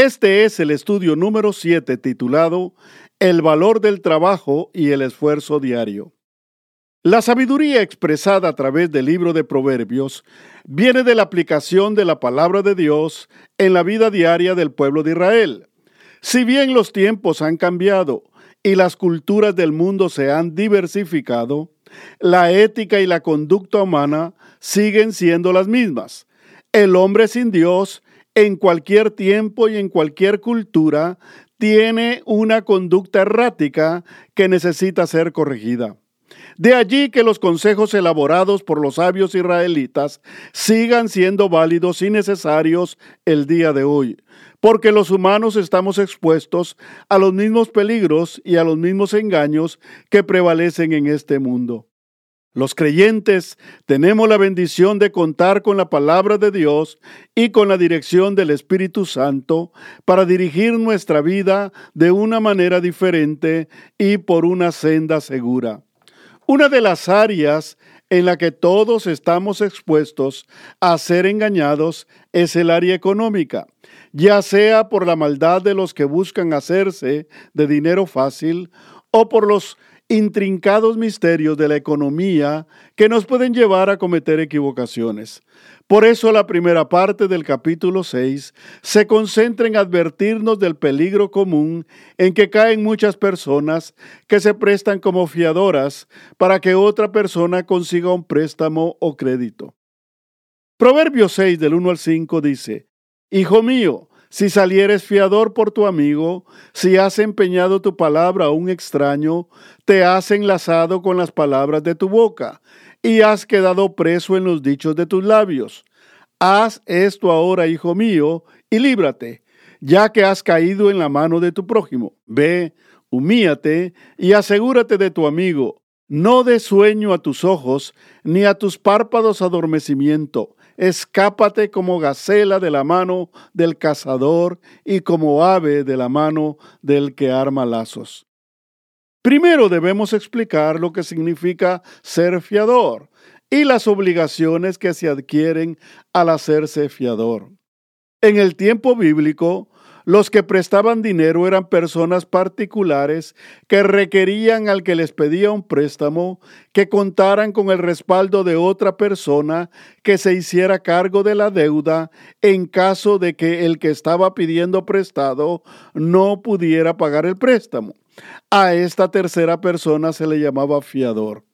Este es el estudio número 7 titulado El valor del trabajo y el esfuerzo diario. La sabiduría expresada a través del libro de Proverbios viene de la aplicación de la palabra de Dios en la vida diaria del pueblo de Israel. Si bien los tiempos han cambiado y las culturas del mundo se han diversificado, la ética y la conducta humana siguen siendo las mismas. El hombre sin Dios en cualquier tiempo y en cualquier cultura tiene una conducta errática que necesita ser corregida. De allí que los consejos elaborados por los sabios israelitas sigan siendo válidos y necesarios el día de hoy, porque los humanos estamos expuestos a los mismos peligros y a los mismos engaños que prevalecen en este mundo. Los creyentes tenemos la bendición de contar con la palabra de Dios y con la dirección del Espíritu Santo para dirigir nuestra vida de una manera diferente y por una senda segura. Una de las áreas en la que todos estamos expuestos a ser engañados es el área económica, ya sea por la maldad de los que buscan hacerse de dinero fácil o por los intrincados misterios de la economía que nos pueden llevar a cometer equivocaciones. Por eso la primera parte del capítulo 6 se concentra en advertirnos del peligro común en que caen muchas personas que se prestan como fiadoras para que otra persona consiga un préstamo o crédito. Proverbio 6 del 1 al 5 dice, Hijo mío, si salieres fiador por tu amigo, si has empeñado tu palabra a un extraño, te has enlazado con las palabras de tu boca y has quedado preso en los dichos de tus labios. Haz esto ahora, hijo mío, y líbrate, ya que has caído en la mano de tu prójimo. Ve, humíate y asegúrate de tu amigo. No dé sueño a tus ojos, ni a tus párpados adormecimiento Escápate como gacela de la mano del cazador y como ave de la mano del que arma lazos. Primero debemos explicar lo que significa ser fiador y las obligaciones que se adquieren al hacerse fiador. En el tiempo bíblico, los que prestaban dinero eran personas particulares que requerían al que les pedía un préstamo que contaran con el respaldo de otra persona que se hiciera cargo de la deuda en caso de que el que estaba pidiendo prestado no pudiera pagar el préstamo. A esta tercera persona se le llamaba fiador.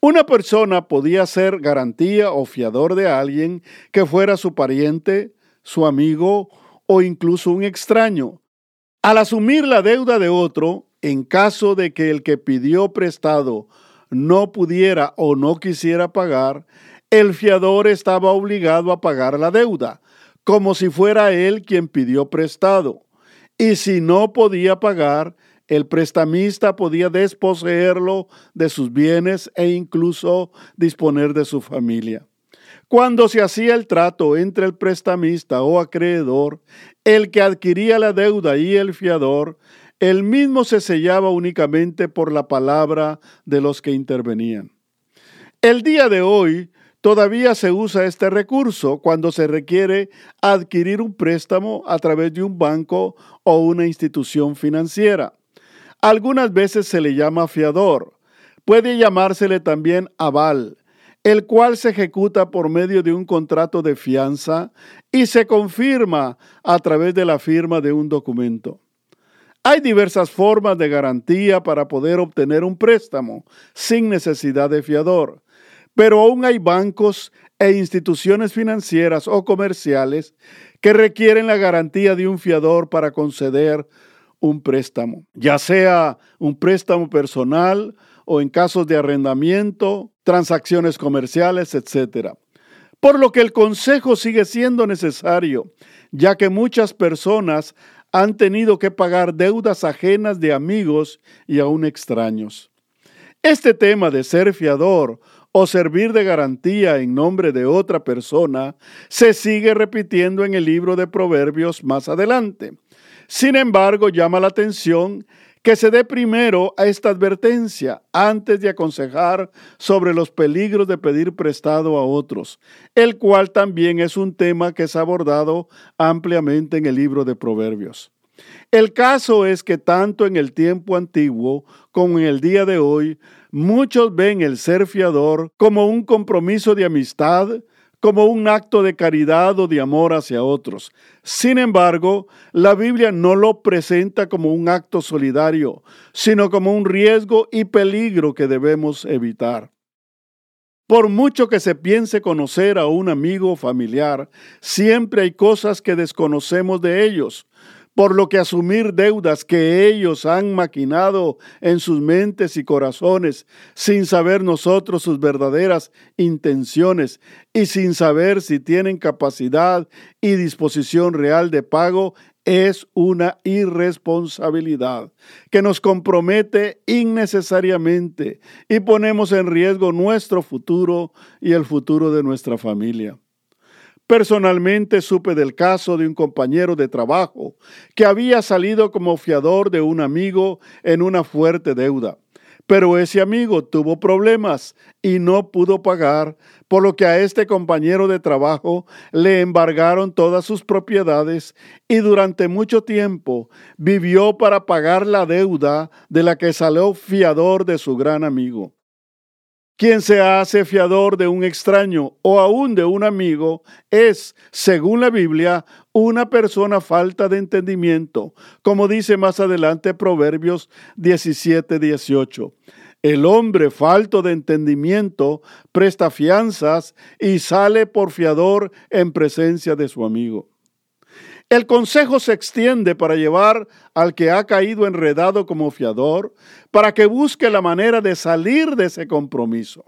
Una persona podía ser garantía o fiador de alguien que fuera su pariente, su amigo o incluso un extraño. Al asumir la deuda de otro, en caso de que el que pidió prestado no pudiera o no quisiera pagar, el fiador estaba obligado a pagar la deuda, como si fuera él quien pidió prestado. Y si no podía pagar, el prestamista podía desposeerlo de sus bienes e incluso disponer de su familia. Cuando se hacía el trato entre el prestamista o acreedor, el que adquiría la deuda y el fiador, el mismo se sellaba únicamente por la palabra de los que intervenían. El día de hoy todavía se usa este recurso cuando se requiere adquirir un préstamo a través de un banco o una institución financiera. Algunas veces se le llama fiador. Puede llamársele también aval el cual se ejecuta por medio de un contrato de fianza y se confirma a través de la firma de un documento. Hay diversas formas de garantía para poder obtener un préstamo sin necesidad de fiador, pero aún hay bancos e instituciones financieras o comerciales que requieren la garantía de un fiador para conceder un préstamo, ya sea un préstamo personal o en casos de arrendamiento, transacciones comerciales, etc. Por lo que el consejo sigue siendo necesario, ya que muchas personas han tenido que pagar deudas ajenas de amigos y aún extraños. Este tema de ser fiador o servir de garantía en nombre de otra persona se sigue repitiendo en el libro de Proverbios más adelante. Sin embargo, llama la atención que se dé primero a esta advertencia antes de aconsejar sobre los peligros de pedir prestado a otros, el cual también es un tema que es abordado ampliamente en el libro de Proverbios. El caso es que tanto en el tiempo antiguo como en el día de hoy, muchos ven el ser fiador como un compromiso de amistad, como un acto de caridad o de amor hacia otros. Sin embargo, la Biblia no lo presenta como un acto solidario, sino como un riesgo y peligro que debemos evitar. Por mucho que se piense conocer a un amigo o familiar, siempre hay cosas que desconocemos de ellos por lo que asumir deudas que ellos han maquinado en sus mentes y corazones, sin saber nosotros sus verdaderas intenciones y sin saber si tienen capacidad y disposición real de pago, es una irresponsabilidad que nos compromete innecesariamente y ponemos en riesgo nuestro futuro y el futuro de nuestra familia. Personalmente supe del caso de un compañero de trabajo que había salido como fiador de un amigo en una fuerte deuda. Pero ese amigo tuvo problemas y no pudo pagar, por lo que a este compañero de trabajo le embargaron todas sus propiedades y durante mucho tiempo vivió para pagar la deuda de la que salió fiador de su gran amigo. Quien se hace fiador de un extraño o aún de un amigo es, según la Biblia, una persona falta de entendimiento, como dice más adelante Proverbios 17, 18. El hombre falto de entendimiento presta fianzas y sale por fiador en presencia de su amigo. El consejo se extiende para llevar al que ha caído enredado como fiador, para que busque la manera de salir de ese compromiso.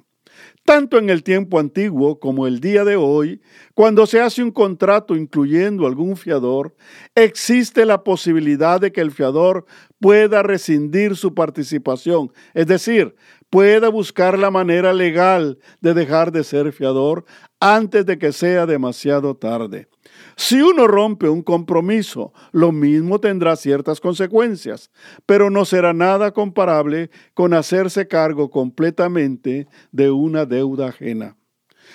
Tanto en el tiempo antiguo como el día de hoy, cuando se hace un contrato incluyendo algún fiador, existe la posibilidad de que el fiador pueda rescindir su participación, es decir, pueda buscar la manera legal de dejar de ser fiador antes de que sea demasiado tarde. Si uno rompe un compromiso, lo mismo tendrá ciertas consecuencias, pero no será nada comparable con hacerse cargo completamente de una deuda ajena.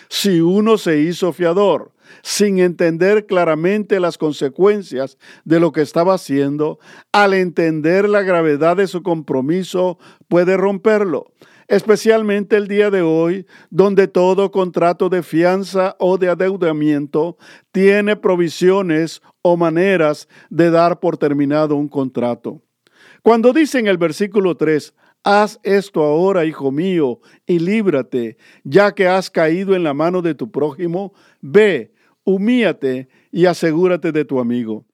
Si uno se hizo fiador sin entender claramente las consecuencias de lo que estaba haciendo, al entender la gravedad de su compromiso, puede romperlo especialmente el día de hoy, donde todo contrato de fianza o de adeudamiento tiene provisiones o maneras de dar por terminado un contrato. Cuando dice en el versículo 3, Haz esto ahora, hijo mío, y líbrate, ya que has caído en la mano de tu prójimo, ve, humíate y asegúrate de tu amigo.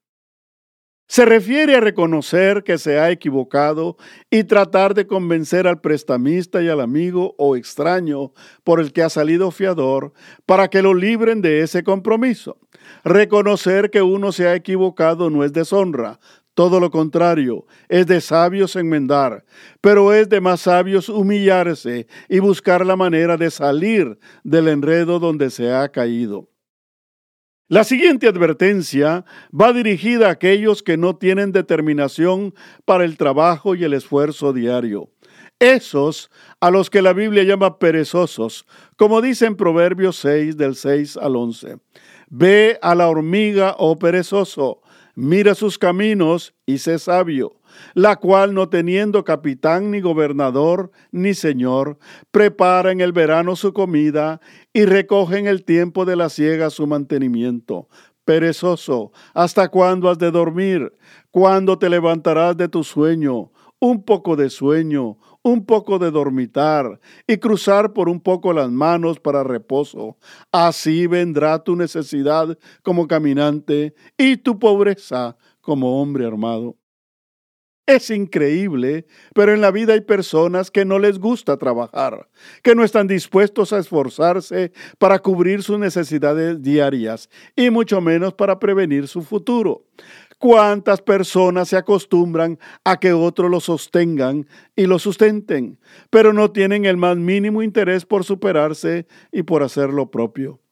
Se refiere a reconocer que se ha equivocado y tratar de convencer al prestamista y al amigo o extraño por el que ha salido fiador para que lo libren de ese compromiso. Reconocer que uno se ha equivocado no es deshonra, todo lo contrario, es de sabios enmendar, pero es de más sabios humillarse y buscar la manera de salir del enredo donde se ha caído. La siguiente advertencia va dirigida a aquellos que no tienen determinación para el trabajo y el esfuerzo diario. Esos a los que la Biblia llama perezosos, como dice en Proverbios 6 del 6 al 11. Ve a la hormiga, oh perezoso, mira sus caminos y sé sabio la cual no teniendo capitán ni gobernador ni señor, prepara en el verano su comida y recoge en el tiempo de la siega su mantenimiento. Perezoso, ¿hasta cuándo has de dormir? ¿Cuándo te levantarás de tu sueño? Un poco de sueño, un poco de dormitar y cruzar por un poco las manos para reposo. Así vendrá tu necesidad como caminante y tu pobreza como hombre armado. Es increíble, pero en la vida hay personas que no les gusta trabajar, que no están dispuestos a esforzarse para cubrir sus necesidades diarias y mucho menos para prevenir su futuro. ¿Cuántas personas se acostumbran a que otros lo sostengan y lo sustenten, pero no tienen el más mínimo interés por superarse y por hacer lo propio?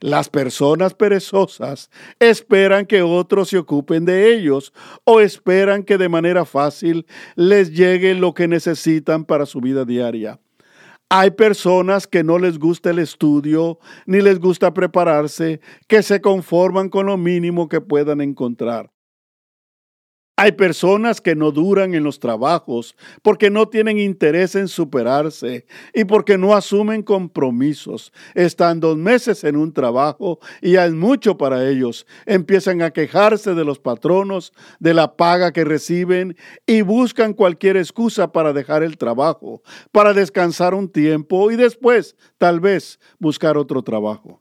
Las personas perezosas esperan que otros se ocupen de ellos o esperan que de manera fácil les llegue lo que necesitan para su vida diaria. Hay personas que no les gusta el estudio ni les gusta prepararse, que se conforman con lo mínimo que puedan encontrar. Hay personas que no duran en los trabajos porque no tienen interés en superarse y porque no asumen compromisos. Están dos meses en un trabajo y ya es mucho para ellos. Empiezan a quejarse de los patronos, de la paga que reciben y buscan cualquier excusa para dejar el trabajo, para descansar un tiempo y después, tal vez, buscar otro trabajo.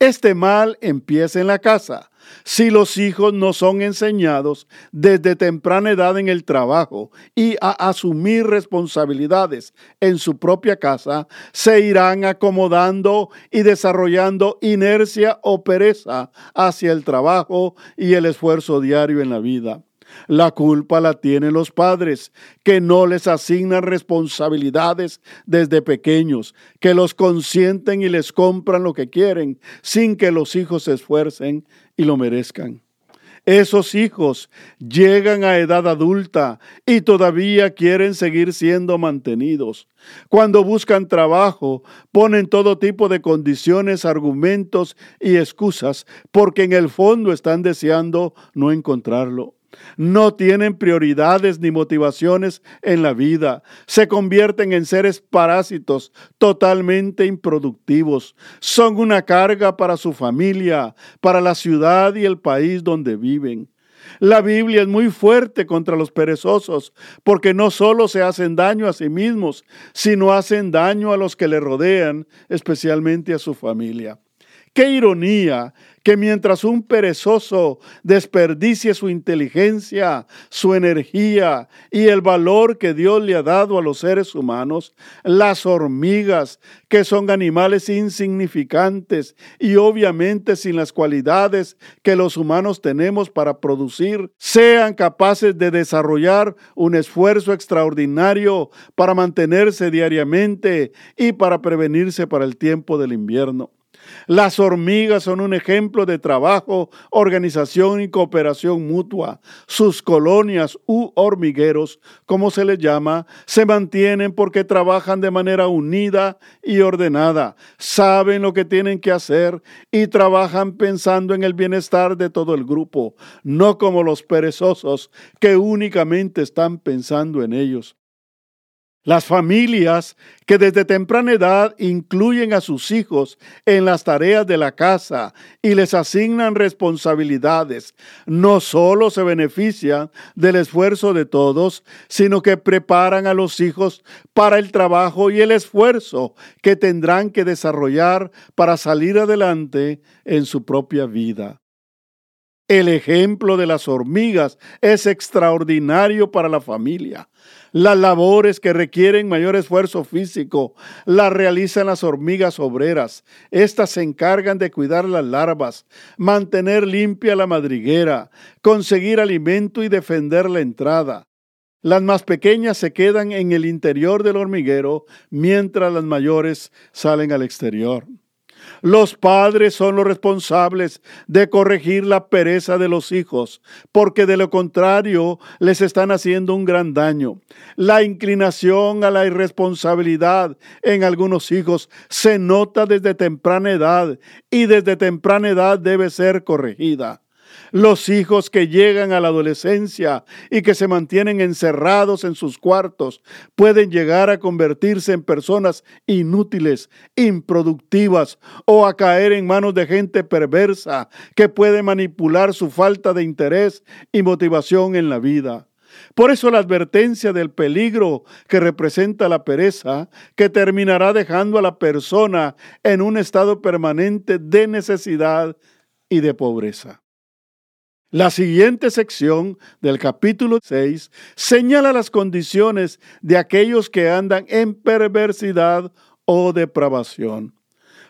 Este mal empieza en la casa. Si los hijos no son enseñados desde temprana edad en el trabajo y a asumir responsabilidades en su propia casa, se irán acomodando y desarrollando inercia o pereza hacia el trabajo y el esfuerzo diario en la vida. La culpa la tienen los padres, que no les asignan responsabilidades desde pequeños, que los consienten y les compran lo que quieren, sin que los hijos se esfuercen y lo merezcan. Esos hijos llegan a edad adulta y todavía quieren seguir siendo mantenidos. Cuando buscan trabajo, ponen todo tipo de condiciones, argumentos y excusas porque en el fondo están deseando no encontrarlo. No tienen prioridades ni motivaciones en la vida. Se convierten en seres parásitos totalmente improductivos. Son una carga para su familia, para la ciudad y el país donde viven. La Biblia es muy fuerte contra los perezosos, porque no solo se hacen daño a sí mismos, sino hacen daño a los que le rodean, especialmente a su familia. Qué ironía que mientras un perezoso desperdicie su inteligencia, su energía y el valor que Dios le ha dado a los seres humanos, las hormigas, que son animales insignificantes y obviamente sin las cualidades que los humanos tenemos para producir, sean capaces de desarrollar un esfuerzo extraordinario para mantenerse diariamente y para prevenirse para el tiempo del invierno. Las hormigas son un ejemplo de trabajo, organización y cooperación mutua. Sus colonias u hormigueros, como se les llama, se mantienen porque trabajan de manera unida y ordenada, saben lo que tienen que hacer y trabajan pensando en el bienestar de todo el grupo, no como los perezosos que únicamente están pensando en ellos. Las familias que desde temprana edad incluyen a sus hijos en las tareas de la casa y les asignan responsabilidades, no solo se benefician del esfuerzo de todos, sino que preparan a los hijos para el trabajo y el esfuerzo que tendrán que desarrollar para salir adelante en su propia vida. El ejemplo de las hormigas es extraordinario para la familia. Las labores que requieren mayor esfuerzo físico las realizan las hormigas obreras. Estas se encargan de cuidar las larvas, mantener limpia la madriguera, conseguir alimento y defender la entrada. Las más pequeñas se quedan en el interior del hormiguero mientras las mayores salen al exterior. Los padres son los responsables de corregir la pereza de los hijos, porque de lo contrario les están haciendo un gran daño. La inclinación a la irresponsabilidad en algunos hijos se nota desde temprana edad y desde temprana edad debe ser corregida. Los hijos que llegan a la adolescencia y que se mantienen encerrados en sus cuartos pueden llegar a convertirse en personas inútiles, improductivas o a caer en manos de gente perversa que puede manipular su falta de interés y motivación en la vida. Por eso la advertencia del peligro que representa la pereza, que terminará dejando a la persona en un estado permanente de necesidad y de pobreza. La siguiente sección del capítulo 6 señala las condiciones de aquellos que andan en perversidad o depravación.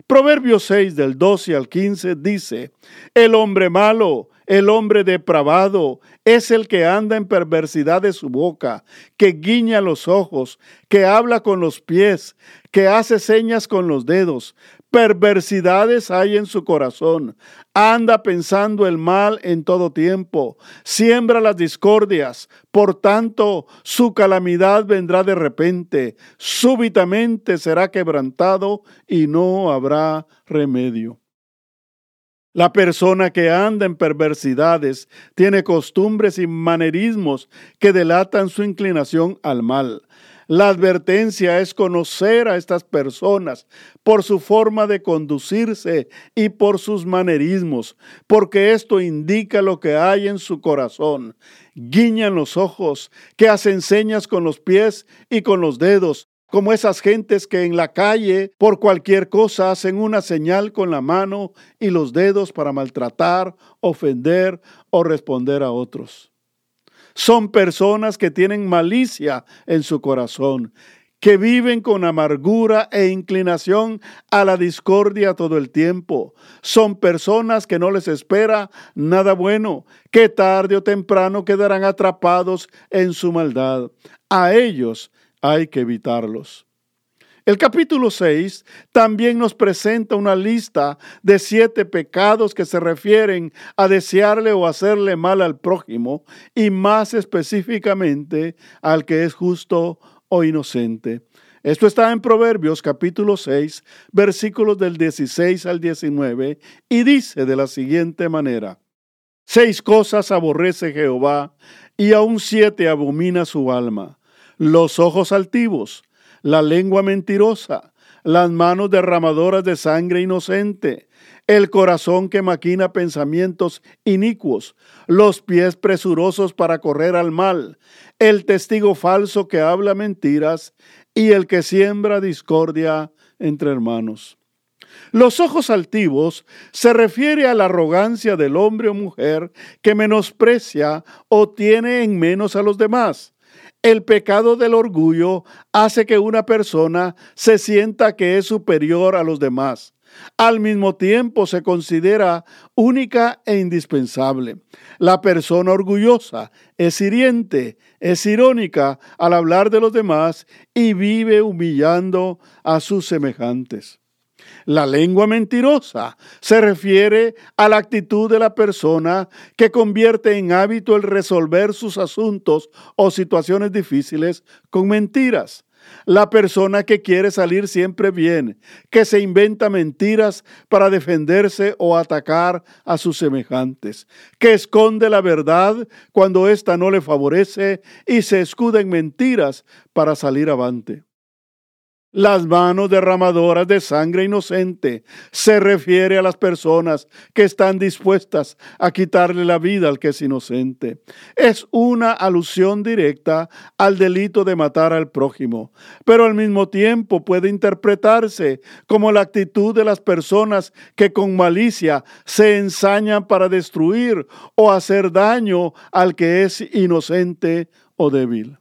Proverbios 6 del 12 al 15 dice, el hombre malo El hombre depravado es el que anda en perversidad de su boca, que guiña los ojos, que habla con los pies, que hace señas con los dedos. Perversidades hay en su corazón. Anda pensando el mal en todo tiempo. Siembra las discordias. Por tanto, su calamidad vendrá de repente. Súbitamente será quebrantado y no habrá remedio. La persona que anda en perversidades tiene costumbres y manerismos que delatan su inclinación al mal. La advertencia es conocer a estas personas por su forma de conducirse y por sus manerismos, porque esto indica lo que hay en su corazón. Guiñan los ojos, que hacen señas con los pies y con los dedos, como esas gentes que en la calle por cualquier cosa hacen una señal con la mano y los dedos para maltratar, ofender o responder a otros. Son personas que tienen malicia en su corazón, que viven con amargura e inclinación a la discordia todo el tiempo. Son personas que no les espera nada bueno, que tarde o temprano quedarán atrapados en su maldad. A ellos hay que evitarlos. El capítulo 6 también nos presenta una lista de siete pecados que se refieren a desearle o hacerle mal al prójimo y más específicamente al que es justo o inocente. Esto está en Proverbios capítulo 6, versículos del 16 al 19 y dice de la siguiente manera, Seis cosas aborrece Jehová y aún siete abomina su alma los ojos altivos, la lengua mentirosa, las manos derramadoras de sangre inocente, el corazón que maquina pensamientos inicuos, los pies presurosos para correr al mal, el testigo falso que habla mentiras y el que siembra discordia entre hermanos. Los ojos altivos se refiere a la arrogancia del hombre o mujer que menosprecia o tiene en menos a los demás el pecado del orgullo hace que una persona se sienta que es superior a los demás. Al mismo tiempo se considera única e indispensable. La persona orgullosa es hiriente, es irónica al hablar de los demás y vive humillando a sus semejantes. La lengua mentirosa se refiere a la actitud de la persona que convierte en hábito el resolver sus asuntos o situaciones difíciles con mentiras. La persona que quiere salir siempre bien, que se inventa mentiras para defenderse o atacar a sus semejantes, que esconde la verdad cuando ésta no le favorece y se escuda en mentiras para salir avante. Las manos derramadoras de sangre inocente se refiere a las personas que están dispuestas a quitarle la vida al que es inocente. Es una alusión directa al delito de matar al prójimo, pero al mismo tiempo puede interpretarse como la actitud de las personas que con malicia se ensañan para destruir o hacer daño al que es inocente o débil.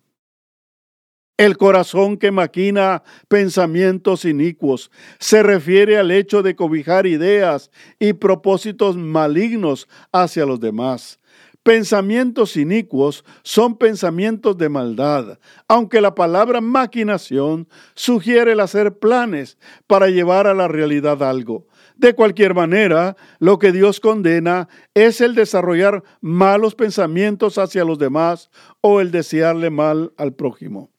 El corazón que maquina pensamientos inicuos se refiere al hecho de cobijar ideas y propósitos malignos hacia los demás. Pensamientos inicuos son pensamientos de maldad, aunque la palabra maquinación sugiere el hacer planes para llevar a la realidad algo. De cualquier manera, lo que Dios condena es el desarrollar malos pensamientos hacia los demás o el desearle mal al prójimo.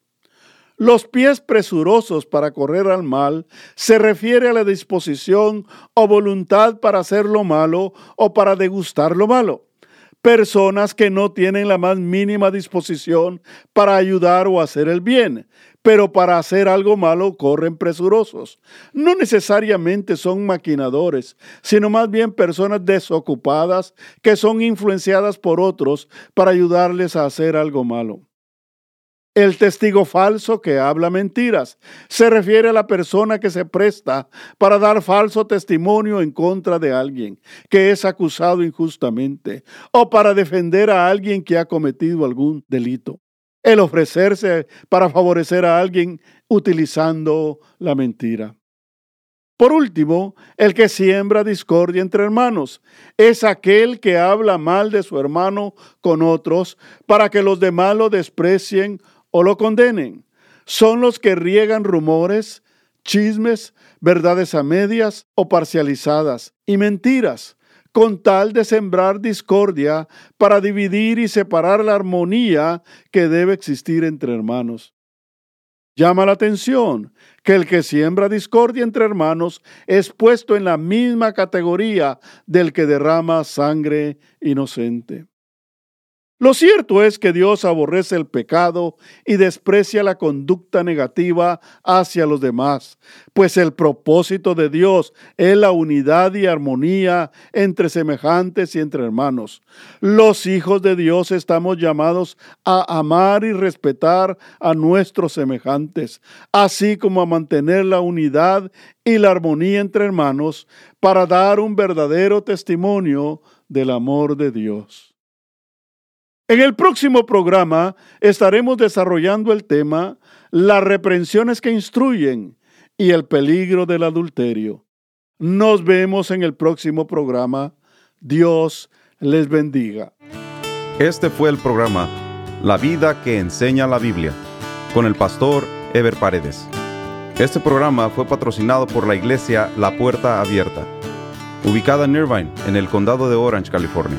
Los pies presurosos para correr al mal se refiere a la disposición o voluntad para hacer lo malo o para degustar lo malo. Personas que no tienen la más mínima disposición para ayudar o hacer el bien, pero para hacer algo malo corren presurosos. No necesariamente son maquinadores, sino más bien personas desocupadas que son influenciadas por otros para ayudarles a hacer algo malo. El testigo falso que habla mentiras se refiere a la persona que se presta para dar falso testimonio en contra de alguien que es acusado injustamente o para defender a alguien que ha cometido algún delito. El ofrecerse para favorecer a alguien utilizando la mentira. Por último, el que siembra discordia entre hermanos es aquel que habla mal de su hermano con otros para que los demás lo desprecien o lo condenen. Son los que riegan rumores, chismes, verdades a medias o parcializadas y mentiras, con tal de sembrar discordia para dividir y separar la armonía que debe existir entre hermanos. Llama la atención que el que siembra discordia entre hermanos es puesto en la misma categoría del que derrama sangre inocente. Lo cierto es que Dios aborrece el pecado y desprecia la conducta negativa hacia los demás, pues el propósito de Dios es la unidad y armonía entre semejantes y entre hermanos. Los hijos de Dios estamos llamados a amar y respetar a nuestros semejantes, así como a mantener la unidad y la armonía entre hermanos para dar un verdadero testimonio del amor de Dios. En el próximo programa estaremos desarrollando el tema las reprensiones que instruyen y el peligro del adulterio. Nos vemos en el próximo programa. Dios les bendiga. Este fue el programa La vida que enseña la Biblia con el pastor Ever Paredes. Este programa fue patrocinado por la iglesia La Puerta Abierta, ubicada en Irvine, en el condado de Orange, California.